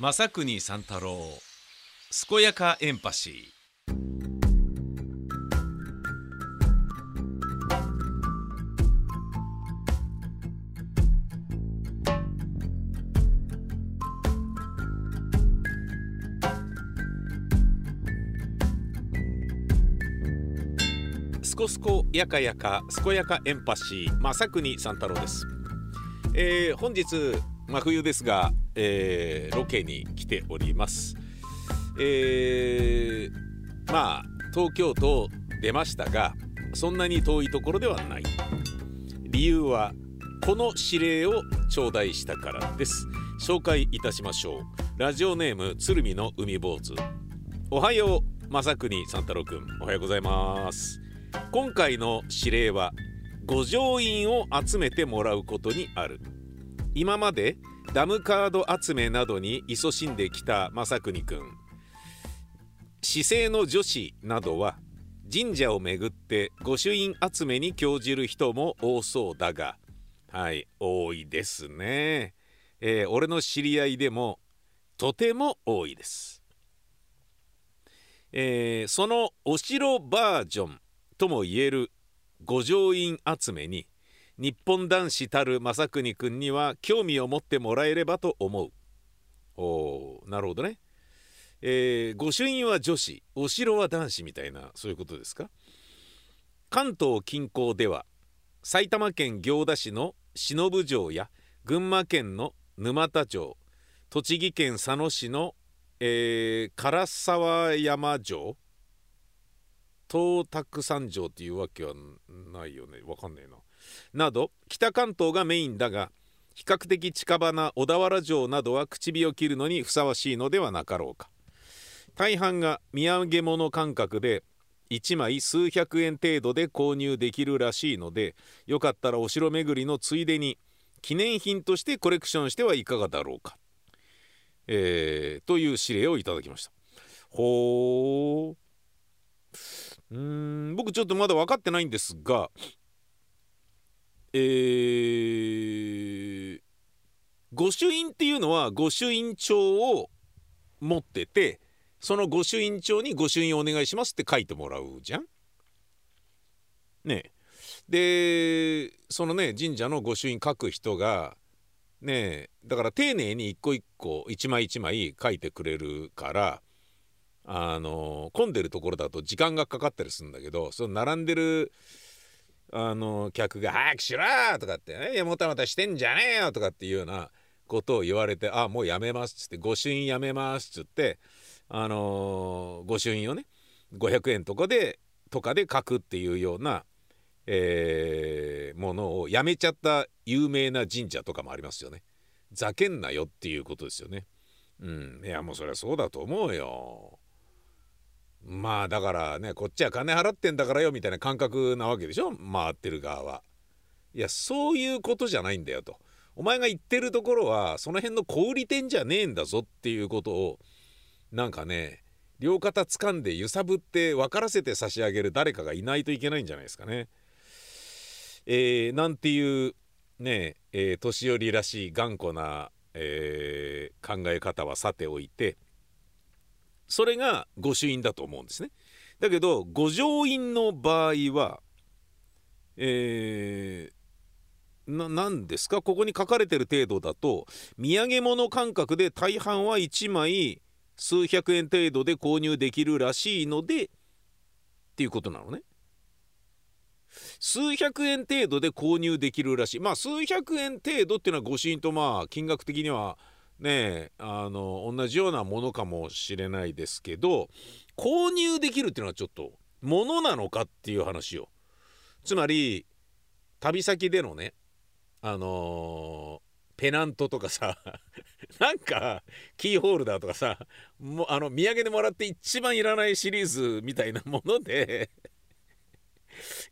正国三太郎健やかエンパシー。すこすこやかやか健やかエンパシー正国三太郎です、えー本日真冬ですが、えーロケに来ております。えーまあ東京都出ましたがそんなに遠いところではない。理由はこの指令を頂戴したからです。紹介いたしましょう。ラジオネーム鶴見の海坊主。おはよう正国三太郎くんおはようございます。今回の指令は五条院を集めてもらうことにある。今までダムカード集めなどに勤しんできた正国くん市政の女子などは神社を巡って御朱印集めに興じる人も多そうだがはい多いですね、えー俺の知り合いでもとても多いです、えーそのお城バージョンとも言える五条院集めに日本男子たる正国くんには興味を持ってもらえればと思う。おなるほどね。えー御朱印は女子お城は男子みたいなそういうことですか？関東近郊では埼玉県行田市の忍城や群馬県の沼田城栃木県佐野市の、えー唐沢山城東卓山城っていうわけはないよね。わかんねえな。など北関東がメインだが比較的近場な小田原城などは口火を切るのにふさわしいのではなかろうか。大半が土産物感覚で1枚数百円程度で購入できるらしいのでよかったらお城巡りのついでに記念品としてコレクションしてはいかがだろうか、えーという指令をいただきました。ほー。うーん僕ちょっとまだ分かってないんですがえー御朱印っていうのは御朱印帳を持っててその御朱印帳に御朱印お願いしますって書いてもらうじゃん。ねえでそのね神社の御朱印書く人がねえだから丁寧に一個一個一枚一枚書いてくれるからあの混んでるところだと時間がかかったりするんだけどその並んでるあの客が「早くしろ!」とかってね「もたもたしてんじゃねえよ!」とかっていうようなことを言われて「あもうやめます」っつって「御朱印やめます」っつってあの御朱印をね500円とかでとかで書くっていうような、えーものをやめちゃった有名な神社とかもありますよね。ざけんなよっていうことですよね。うん、いやもうそりゃそうだと思うよ。まあだからねこっちは金払ってんだからよみたいな感覚なわけでしょ？回ってる側は。いやそういうことじゃないんだよと。お前が言ってるところはその辺の小売店じゃねえんだぞっていうことをなんかね両肩掴んで揺さぶって分からせて差し上げる誰かがいないといけないんじゃないですかね。えーなんていうねえー年寄りらしい頑固な、えー考え方はさておいてそれが御朱印だと思うんですね。だけど御城印の場合はえーななんですか？ここに書かれてる程度だと土産物感覚で大半は1枚数百円程度で購入できるらしいのでっていうことなのね。数百円程度で購入できるらしいまあ数百円程度っていうのは御朱印とまあ金額的にはねあの同じようなものかもしれないですけど購入できるっていうのはちょっとものなのかっていう話よ。つまり旅先でのねあのーペナントとかさ なんかキーホルダーとかさもうあの土産でもらって一番いらないシリーズみたいなもので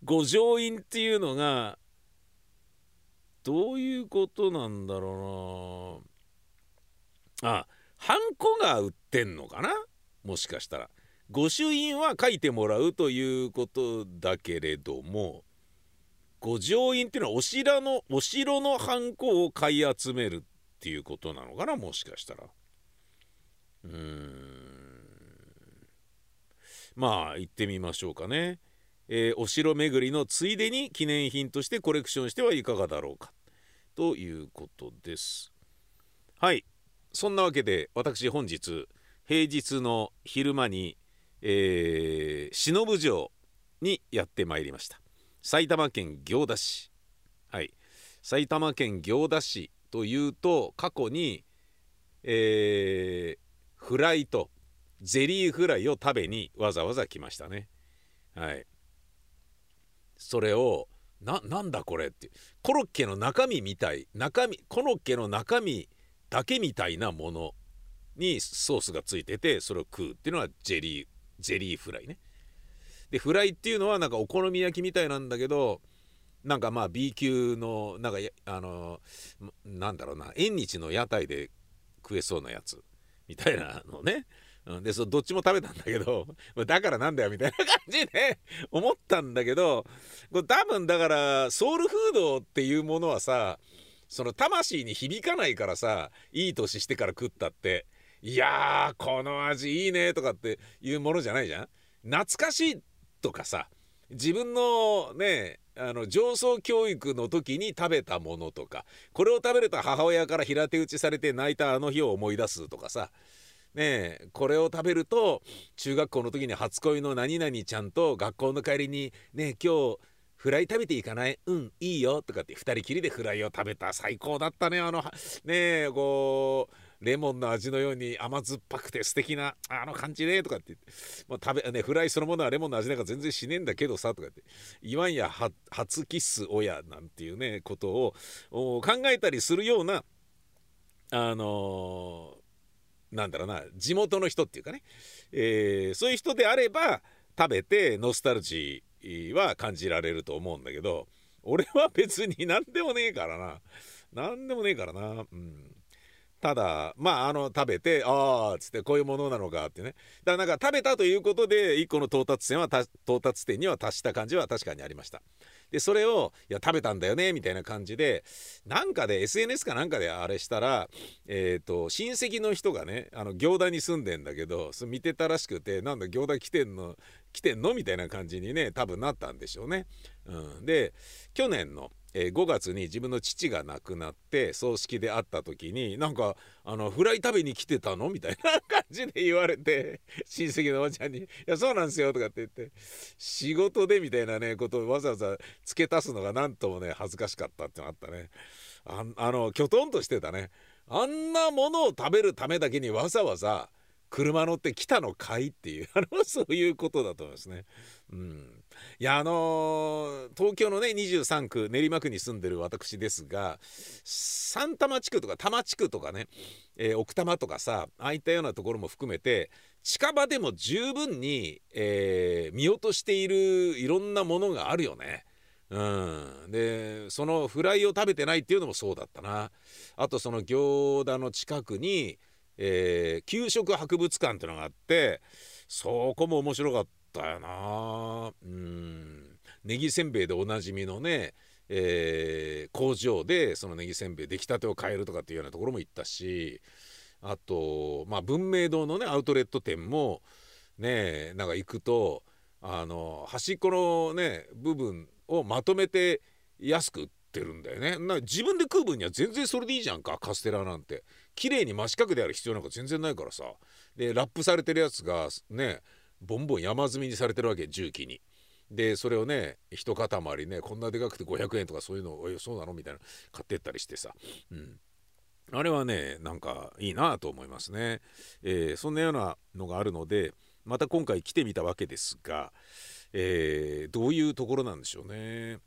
御城印っていうのがどういうことなんだろうなあハンコが売ってんのかな？もしかしたら。御朱印は書いてもらうということだけれども御城印っていうのはお城のお城のハンコを買い集めるっていうことなのかな？もしかしたら。うーん。まあ行ってみましょうかね、えー、お城巡りのついでに記念品としてコレクションしてはいかがだろうか。ということです。はい。そんなわけで私本日平日の昼間に、えー、忍城にやってまいりました。埼玉県行田市。はい。埼玉県行田市というと過去に、えー、フライとゼリーフライを食べにわざわざ来ましたね。はい。それをななんだこれって。コロッケの中身みたい。中身コロッケの中身だけみたいなものにソースがついててそれを食うっていうのはジェリーゼリーフライね。でフライっていうのはなんかお好み焼きみたいなんだけどなんかまあ B 級のなんかあのなんだろうな縁日の屋台で食えそうなやつみたいなのね。うん、でそどっちも食べたんだけどだからなんだよみたいな感じで 思ったんだけどこれ多分だからソウルフードっていうものはさその魂に響かないからさいい年してから食ったっていやーこの味いいねとかっていうものじゃないじゃん。懐かしいとかさ自分のねあの上層教育の時に食べたものとかこれを食べると母親から平手打ちされて泣いたあの日を思い出すとかさねえこれを食べると中学校の時に初恋の何々ちゃんと学校の帰りに「ね今日フライ食べていかない？うんいいよ」とかって2人きりでフライを食べた。最高だったねあのねえこうレモンの味のように甘酸っぱくて素敵なあの感じねとかって。って、もう食べね、フライそのものはレモンの味なんか全然しねえんだけどさとかって。言わんや初キッス親なんていうねことを考えたりするようなあのーなんだろうな地元の人っていうかね、えー、そういう人であれば食べてノスタルジは感じられると思うんだけど俺は別に何でもねえからな。何でもねえからな。うん。ただまああの食べてああっつってこういうものなのかってね。だからなんか食べたということで一個の到達点は到達点には達した感じは確かにありました。でそれをいや食べたんだよねみたいな感じでなんかで SNS かなんかであれしたらえっ、ー、と親戚の人がねあの行田に住んでんだけどそ見てたらしくてなんだ行田来てんの来てんの？みたいな感じにね多分なったんでしょうね。うん、で去年のえー、5月に自分の父が亡くなって葬式で会った時になんかあのフライ食べに来てたの？みたいな 感じで言われて親戚のおばちゃんに「いやそうなんですよ」とかって言って仕事でみたいなねことをわざわざ付け足すのが何ともね恥ずかしかったってのがあったね。ああのきょとんとしてたね。あんなものを食べるためだけにわざわざ車乗って来たのかいっていうあのそういうことだと思いますね。うん、いやあのー、東京のね23区練馬区に住んでる私ですが三多摩地区とか多摩地区とかね、えー、奥多摩とかさああいったようなところも含めて近場でも十分に、えー、見落としているいろんなものがあるよね。うん、でそのフライを食べてないっていうのもそうだったな。あとその行田の近くに、えー、給食博物館っていうのがあってそこも面白かったよな。うん。ネギせんべいでおなじみのね、えー、工場でそのネギせんべい出来たてを買えるとかっていうようなところも行ったしあとまあ文明堂のねアウトレット店もねなんか行くとあの端っこのね部分をまとめて安く売ってるんだよね。な自分で食う分には全然それでいいじゃんかカステラなんて。綺麗に真四角である必要なんか全然ないからさ。でラップされてるやつがねボンボン山積みにされてるわけ重機に。でそれをね一塊ねこんなでかくて500円とかそういうのをそうなのみたいな買ってったりしてさ、うん、あれはねなんかいいなと思いますね、えー、そんなようなのがあるのでまた今回来てみたわけですが、えー、どういうところなんでしょうね。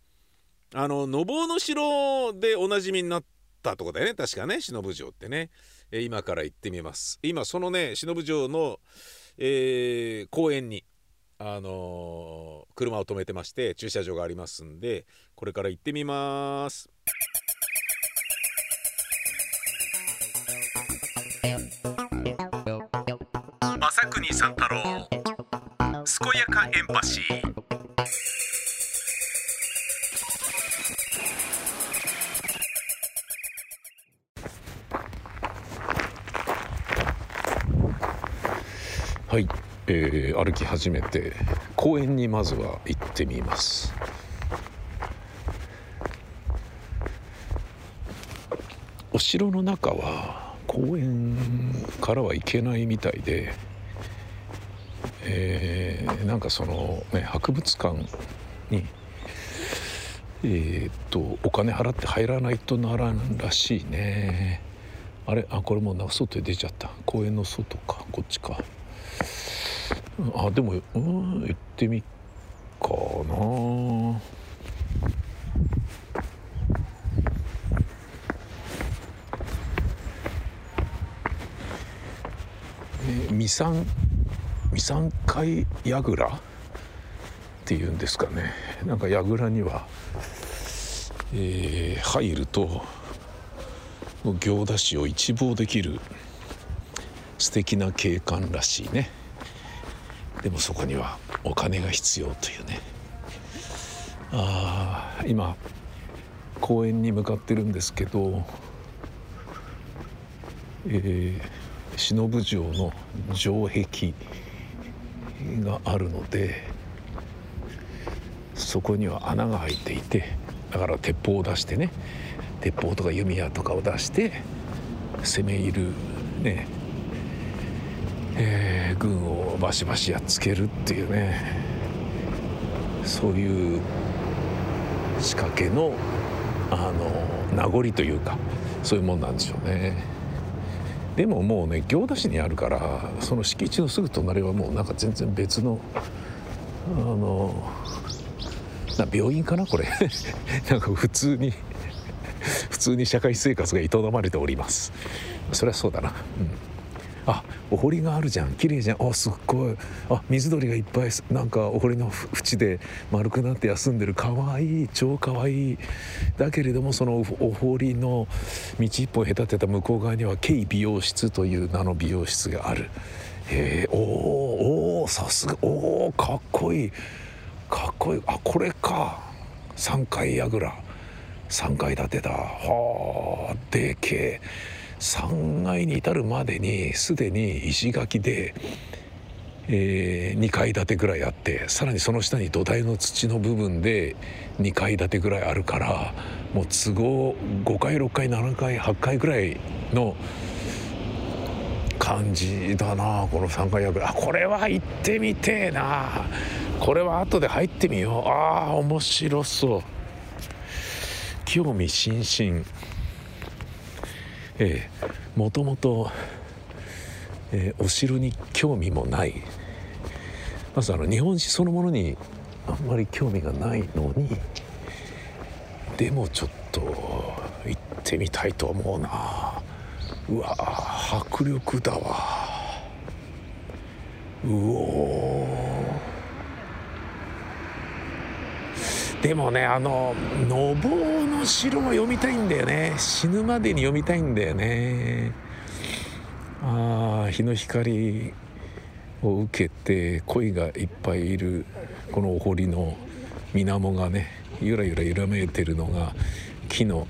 あののぼうの城でおなじみになったとこだよね。確かね。忍城ってね、えー、今から行ってみます。今そのね忍城のえー、公園に、あのー、車を止めてまして駐車場がありますんでこれから行ってみます。正国三太郎健やかエンパシーはい、えー歩き始めて公園にまずは行ってみます。お城の中は公園からは行けないみたいで、えーなんかその、ね、博物館にえーっとお金払って入らないとならんらしいね。あれ？あこれもう外へ出ちゃった。公園の外か。こっちか。あでもうん行ってみっかな。え未参未参会櫓っていうんですかね。なんか櫓には、えー入ると行田市を一望できる素敵な景観らしいね。でもそこにはお金が必要というね。あー今公園に向かってるんですけど、えー忍城の城壁があるのでそこには穴が開いていてだから鉄砲を出してね鉄砲とか弓矢とかを出して攻め入るねえー軍をバシバシやっつけるっていうね。そういう仕掛けのあの名残というかそういうもんなんでしょうね。でももうね行田市にあるからその敷地のすぐ隣はもうなんか全然別のあのな病院かなこれ。なんか普通に普通に社会生活が営まれております。そりゃそうだな、うん、あお堀があるじゃん。綺麗じゃん。あすっごい。あ水鳥がいっぱいなんかお堀の縁で丸くなって休んでる。かわいい。超かわいい。だけれどもそのお堀の道一本隔てた向こう側には軽美容室という名の美容室がある。へえおおさすがおーかっこいい。かっこいい。あこれか。3階櫓。3階建てだ。はあでけえ。3階に至るまでにすでに石垣で、え2階建てぐらいあってさらにその下に土台の土の部分で2階建てぐらいあるからもう都合5階6階7階8階ぐらいの感じだなこの3階櫓あこれは行ってみてえな。これは後で入ってみよう。あー面白そう。興味津々。ええ。もともと、えお城に興味もない。まずあの日本史そのものにあんまり興味がないのにでもちょっと行ってみたいと思うな。うわ迫力だわ。うおーでもねあの「のぼうの城」は読みたいんだよね。死ぬまでに読みたいんだよね。ああ日の光を受けて鯉がいっぱいいるこのお堀の水面がねゆらゆら揺らめいてるのが木の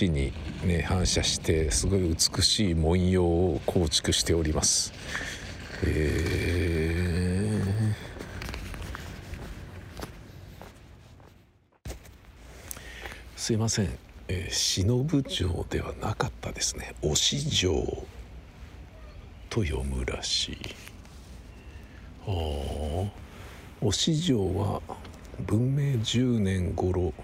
橋にね反射してすごい美しい文様を構築しております。へえすいません、えー、忍城ではなかったですね。忍城と読むらしい。はあ忍城は文明10年頃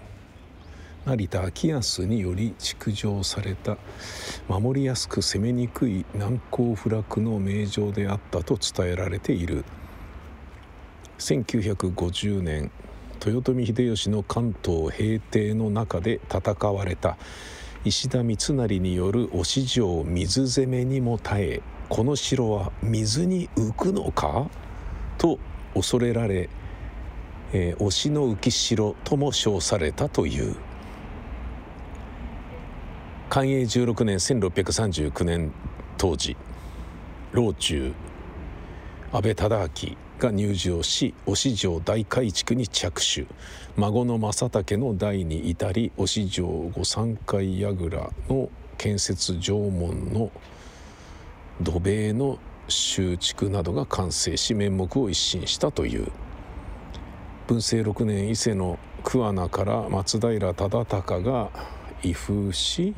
成田昭康により築城された守りやすく攻めにくい難攻不落の名城であったと伝えられている。1950年豊臣秀吉の関東平定の中で戦われた。石田三成による忍城水攻めにも耐えこの城は水に浮くのか？と恐れられ、えー、押しの浮城とも称されたという。寛永16年1639年当時老中安倍忠明。が入城し忍城大改築に着手孫の正武の代に至り忍城御三階櫓の建設城門の土塀の修築などが完成し面目を一新したという文政6年伊勢の桑名から松平忠敬が威風し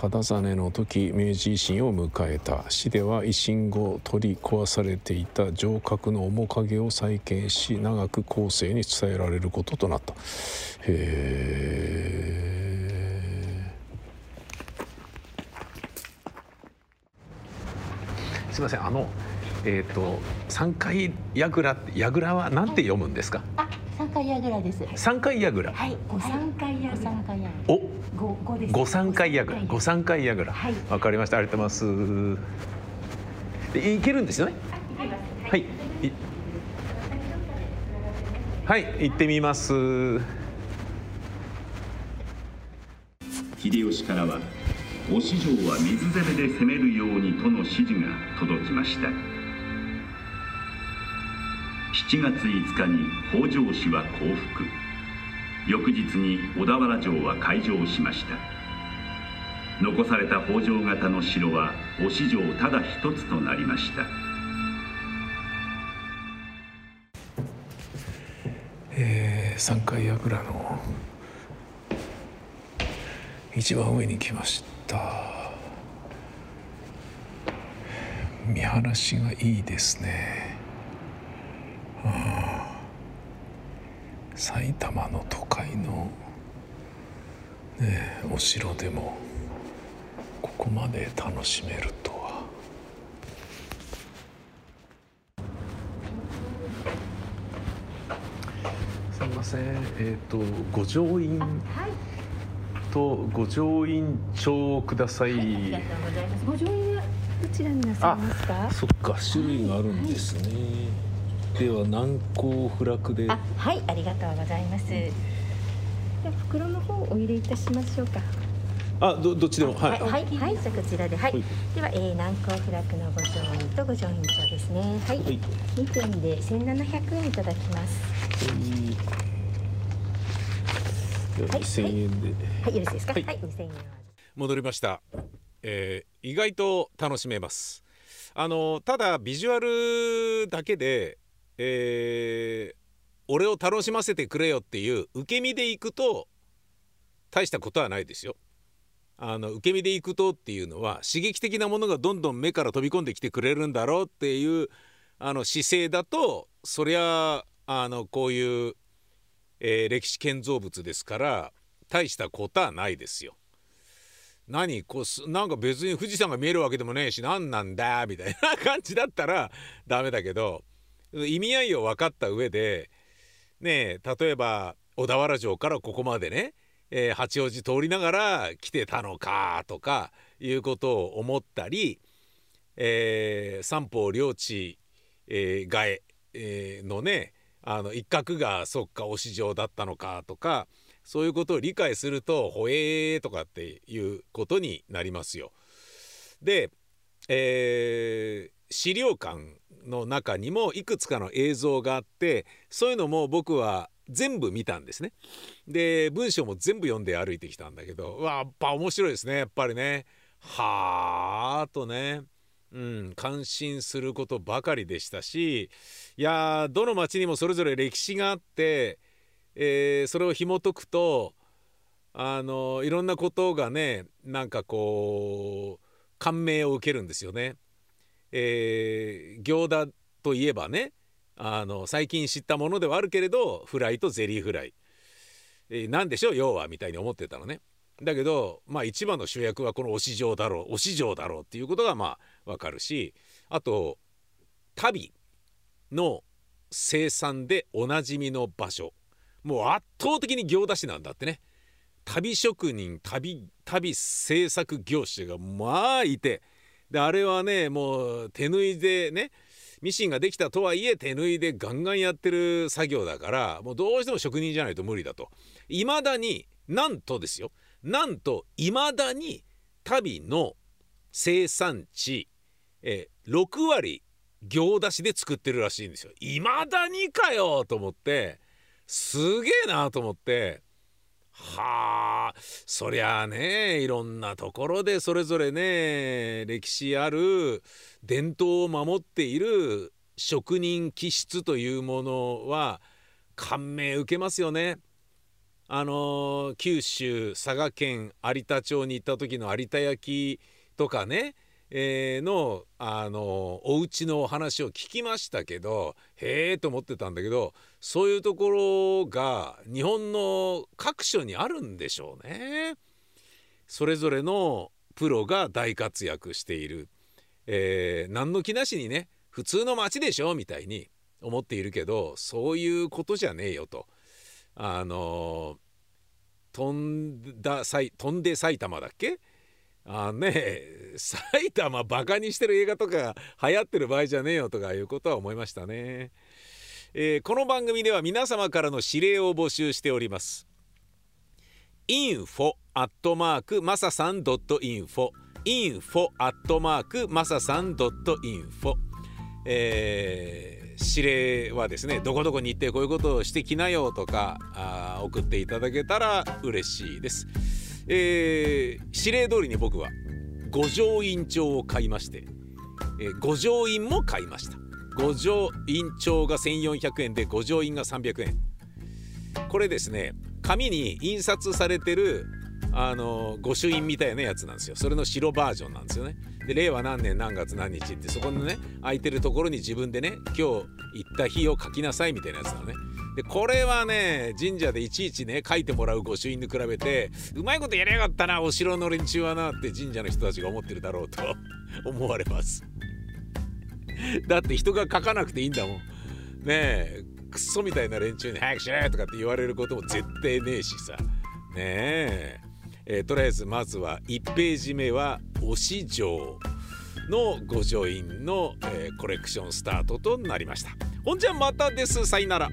忠実の時明治維新を迎えた。市では維新後取り壊されていた城郭の面影を再建し長く後世に伝えられることとなった。へえすみませんあのえっ、と三階櫓櫓はなんて読むんですか？あ、三階櫓です。三階櫓。はい、五三階櫓。三階櫓。お五五です。五三階櫓。五三階櫓。はい。わかりました。ありがとうございます。でいけるんですよね？はい。い。はい行ってみます。秀吉からは忍城は水攻めで攻めるようにとの指示が届きました7月5日に北条氏は降伏。翌日に小田原城は開城しました。残された北条型の城は忍城ただ一つとなりました。えー、三階櫓の一番上に来ました。見晴らしがいいですね。あー埼玉の都会のねえお城でもここまで楽しめるとはすみませんえっ、と五条院はい。と五条院帳をください、ありがとうございます。ご乗員はどちらになさいますか？そっか種類があるんですね、では難攻不落であ、はい、ありがとうございます。では袋の方お入れいたしましょうか。あどどっちでもはい、はい、はい、はい、じゃあこちらで、はい。はいでは、えー、南高フラッグのご乗員とご乗員帳ですね。はい。はい二点で千七百円いただきます。でははい2000円で、はい、よろしいですか？ははいい、二千円。戻りました、えー意外と楽しめますあのただビジュアルだけで、えー俺を楽しませてくれよっていう受け身でいくと大したことはないですよあの受け身でいくとっていうのは刺激的なものがどんどん目から飛び込んできてくれるんだろうっていうあの姿勢だとそりゃあのこういう、えー歴史建造物ですから大したことはないですよ。何こうすなんか別に富士山が見えるわけでもねえし何なんだみたいな感じだったらダメだけど意味合いを分かった上でね例えば小田原城からここまでね、えー八王子通りながら来てたのかとかいうことを思ったり、えー三方領地、えー替えのねあの一角がそっか押し城だったのかとかそういうことを理解すると「ほえー」とかっていうことになりますよ。で、えー資料館の中にもいくつかの映像があってそういうのも僕は全部見たんですね。で文章も全部読んで歩いてきたんだけどわやっぱ面白いですねやっぱりね。はあとね。うん、感心することばかりでしたしいやどの町にもそれぞれ歴史があって、えーそれを紐解くとあのいろんなことがねなんかこう感銘を受けるんですよね。えー行田といえばねあの最近知ったものではあるけれどフライとゼリーフライ、えーなんでしょう？要はみたいに思ってたのね。だけどまあ一番の主役はこの押城だろう押城だろうっていうことがまあわかるしあと足袋の生産でおなじみの場所。もう圧倒的に行田市なんだってね。旅職人旅旅制作業者がまあいてであれはねもう手縫いでねミシンができたとはいえ手縫いでガンガンやってる作業だからもうどうしても職人じゃないと無理だと。いまだになんとですよ。なんといまだに足袋の生産地、え6割行田市で作ってるらしいんですよ。いまだにかよと思ってすげえなと思って。はあそりゃあねいろんなところでそれぞれね歴史ある伝統を守っている職人気質というものは感銘受けますよね。あの九州佐賀県有田町に行った時の有田焼とかね、えー、のあのお家のお話を聞きましたけどへえと思ってたんだけどそういうところが日本の各所にあるんでしょうね。それぞれのプロが大活躍している、えー、何の気なしにね普通の街でしょみたいに思っているけどそういうことじゃねえよと。あの飛んだ飛んで埼玉だっけあね埼玉バカにしてる映画とか流行ってる場合じゃねえよとかいうことは思いましたね、えー、この番組では皆様からの指令を募集しております。info アットマークマサさん .info info アットマークマサさん .info えー指令はですねどこどこに行ってこういうことをしてきなよとかあ送っていただけたら嬉しいです、えー、指令通りに僕は五条院帳を買いまして、えー、五条院も買いました。五条院帳が1400円で五条院が300円。これですね紙に印刷されてるあの御朱印みたいなやつなんですよ。それの白バージョンなんですよね。で令和何年何月何日ってそこのね空いてるところに自分でね今日行った日を書きなさいみたいなやつなのね。でこれはね神社でいちいちね書いてもらう御朱印に比べてうまいことやりやがったなお城の連中はなって神社の人たちが思ってるだろうと 思われます。だって人が書かなくていいんだもん。ねえクソみたいな連中に早くしろとかって言われることも絶対ねえしさ。ねえ。えー、とりあえずまずは1ページ目は推し城の御城印の、えー、コレクションスタートとなりました。ほんじゃまたです。さいなら。